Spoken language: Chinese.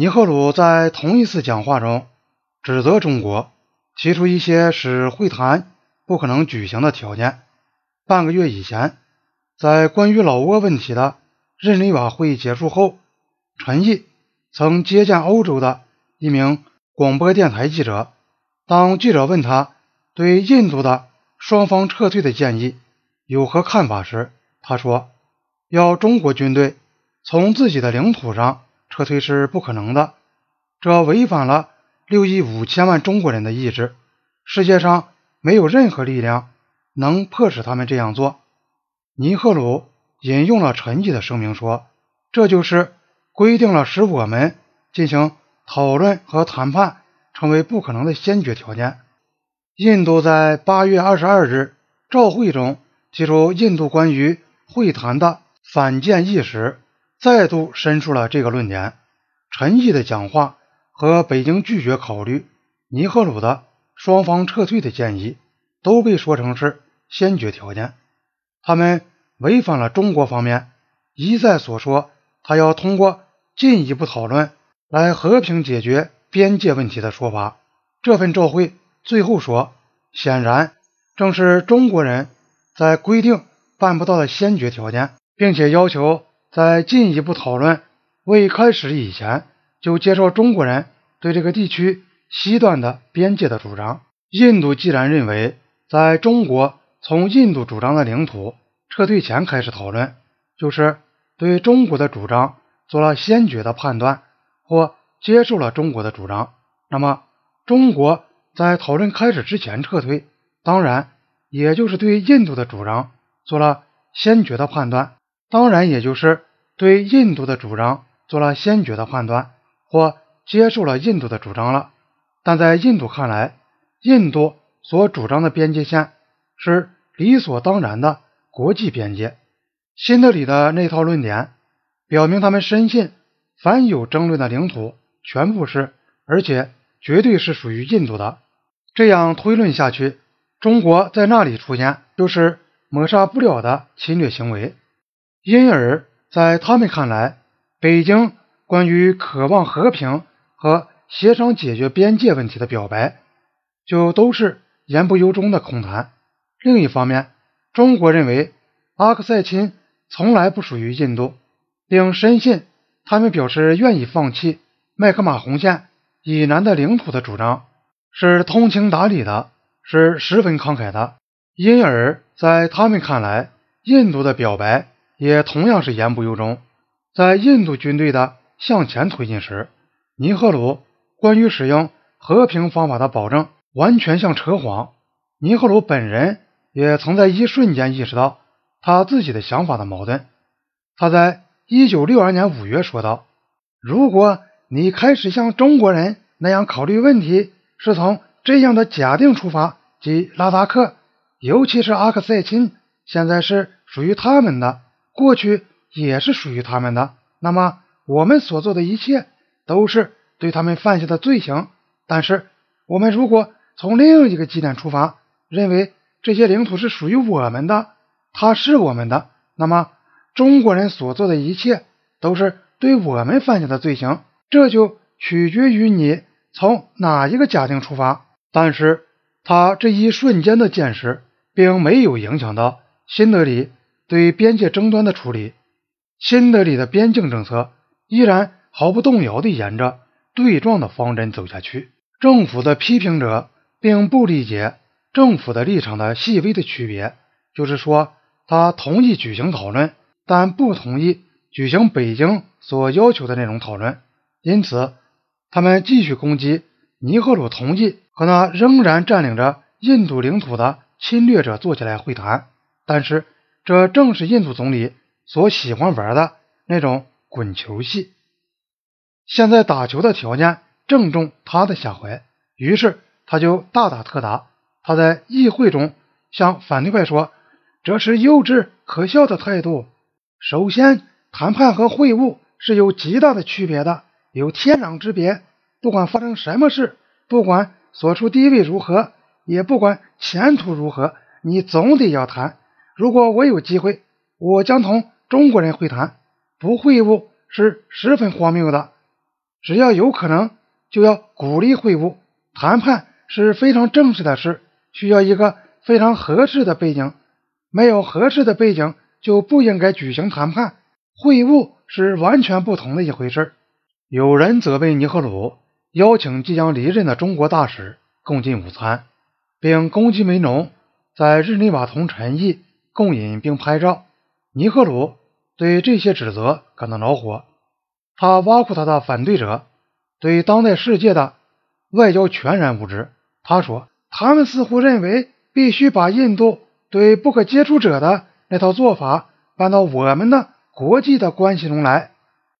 尼赫鲁在同一次讲话中指责中国提出一些使会谈不可能举行的条件。半个月以前，在关于老挝问题的日内瓦会议结束后，陈毅曾接见欧洲的一名广播电台记者。当记者问他对印度的双方撤退的建议有何看法时，他说：“要中国军队从自己的领土上撤退是不可能的，这违反了六亿五千万中国人的意志。世界上没有任何力量能迫使他们这样做。”尼赫鲁引用了陈毅的声明说：“这就是规定了使我们进行讨论和谈判。”成为不可能的先决条件。印度在八月二十二日照会中提出印度关于会谈的反建议时，再度申述了这个论点。陈毅的讲话和北京拒绝考虑尼赫鲁的双方撤退的建议，都被说成是先决条件。他们违反了中国方面一再所说，他要通过进一步讨论来和平解决。边界问题的说法，这份照会最后说，显然正是中国人在规定办不到的先决条件，并且要求在进一步讨论未开始以前就接受中国人对这个地区西段的边界的主张。印度既然认为在中国从印度主张的领土撤退前开始讨论，就是对中国的主张做了先决的判断或。接受了中国的主张，那么中国在讨论开始之前撤退，当然也就是对印度的主张做了先决的判断，当然也就是对印度的主张做了先决的判断或接受了印度的主张了。但在印度看来，印度所主张的边界线是理所当然的国际边界。新德里的那套论点表明，他们深信凡有争论的领土。全部是，而且绝对是属于印度的。这样推论下去，中国在那里出现就是抹杀不了的侵略行为。因而，在他们看来，北京关于渴望和平和协商解决边界问题的表白，就都是言不由衷的空谈。另一方面，中国认为阿克塞钦从来不属于印度，并深信他们表示愿意放弃。麦克马洪线以南的领土的主张是通情达理的，是十分慷慨的。因而，在他们看来，印度的表白也同样是言不由衷。在印度军队的向前推进时，尼赫鲁关于使用和平方法的保证完全像扯谎。尼赫鲁本人也曾在一瞬间意识到他自己的想法的矛盾。他在1962年5月说道：“如果。”你开始像中国人那样考虑问题，是从这样的假定出发，即拉达克，尤其是阿克塞钦，现在是属于他们的，过去也是属于他们的。那么我们所做的一切都是对他们犯下的罪行。但是我们如果从另一个基点出发，认为这些领土是属于我们的，它是我们的，那么中国人所做的一切都是对我们犯下的罪行。这就取决于你从哪一个假定出发，但是他这一瞬间的见识并没有影响到新德里对边界争端的处理。新德里的边境政策依然毫不动摇地沿着对撞的方针走下去。政府的批评者并不理解政府的立场的细微的区别，就是说，他同意举行讨论，但不同意举行北京所要求的那种讨论。因此，他们继续攻击尼赫鲁同意和那仍然占领着印度领土的侵略者坐下来会谈。但是，这正是印度总理所喜欢玩的那种滚球戏。现在打球的条件正中他的下怀，于是他就大打特打。他在议会中向反对派说：“这是幼稚可笑的态度。首先，谈判和会晤是有极大的区别的。”有天壤之别。不管发生什么事，不管所处地位如何，也不管前途如何，你总得要谈。如果我有机会，我将同中国人会谈。不会晤是十分荒谬的。只要有可能，就要鼓励会晤。谈判是非常正式的事，需要一个非常合适的背景。没有合适的背景，就不应该举行谈判。会晤是完全不同的一回事。有人责备尼赫鲁邀请即将离任的中国大使共进午餐，并攻击梅农在日内瓦同陈毅共饮并拍照。尼赫鲁对这些指责感到恼火，他挖苦他的反对者对当代世界的外交全然无知。他说：“他们似乎认为必须把印度对不可接触者的那套做法搬到我们的国际的关系中来。”